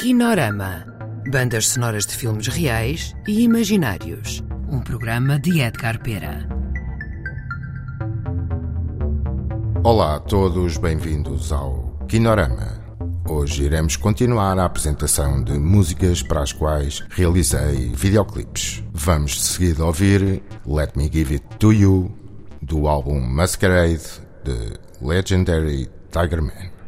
Kinorama. Bandas sonoras de filmes reais e imaginários. Um programa de Edgar Pera. Olá a todos, bem-vindos ao Kinorama. Hoje iremos continuar a apresentação de músicas para as quais realizei videoclipes. Vamos de seguida ouvir Let Me Give It To You, do álbum Masquerade de Legendary Tiger Man.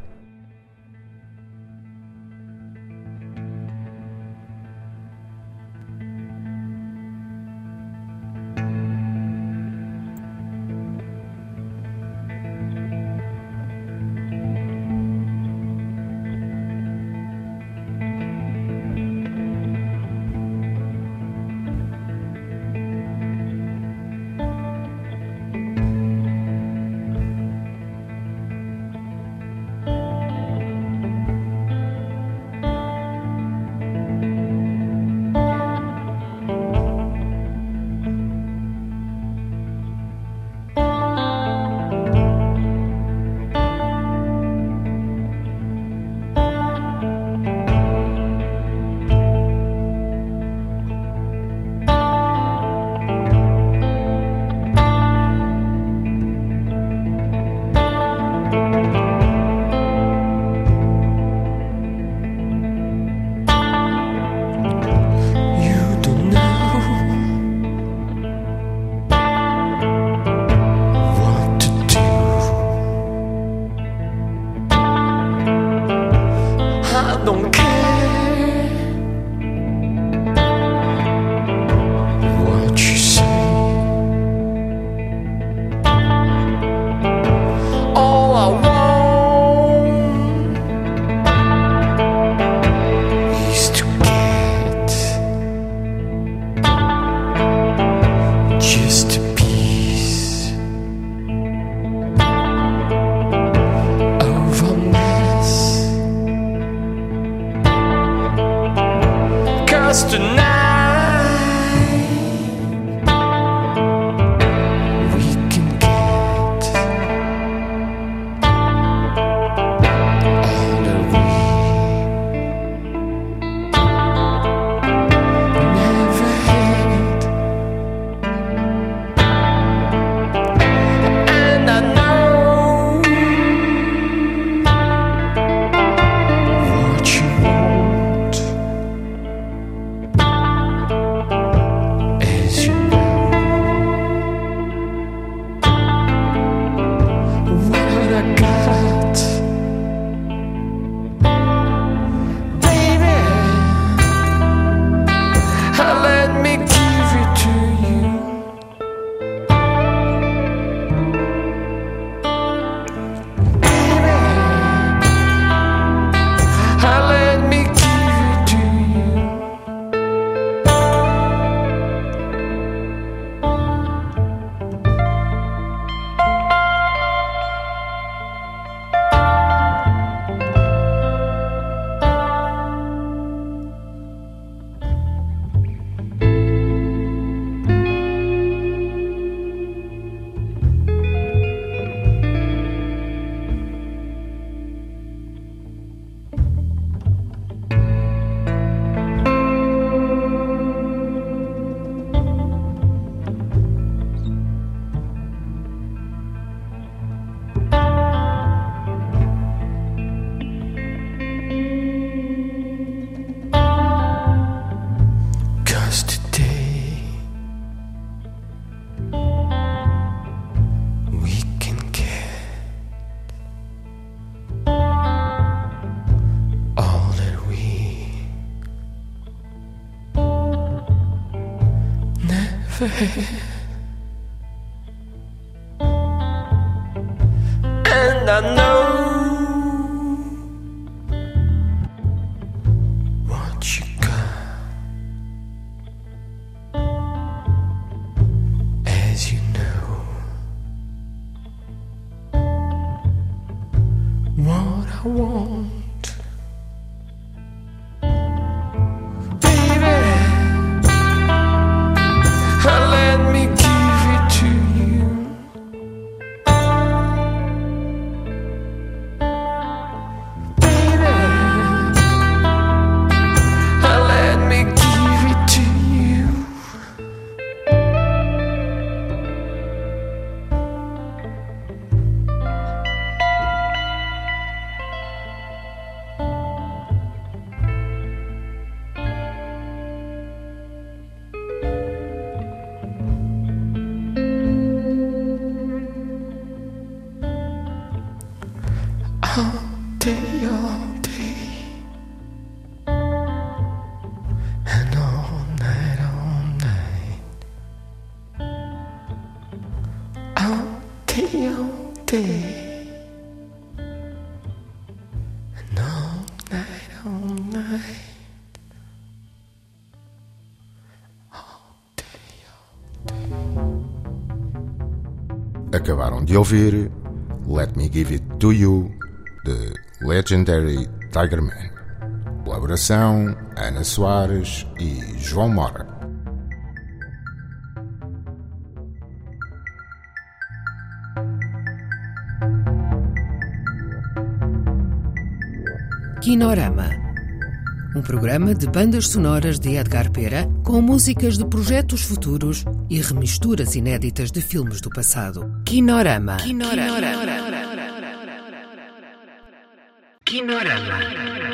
And I know what you got. As you know, what I want, Acabaram de ouvir Let Me Give It To You, de Legendary Tigerman. Colaboração Ana Soares e João Mora. Kinorama. Um programa de bandas sonoras de Edgar Pera com músicas de projetos futuros e remisturas inéditas de filmes do passado. Kinorama. Kinorama. Kinorama.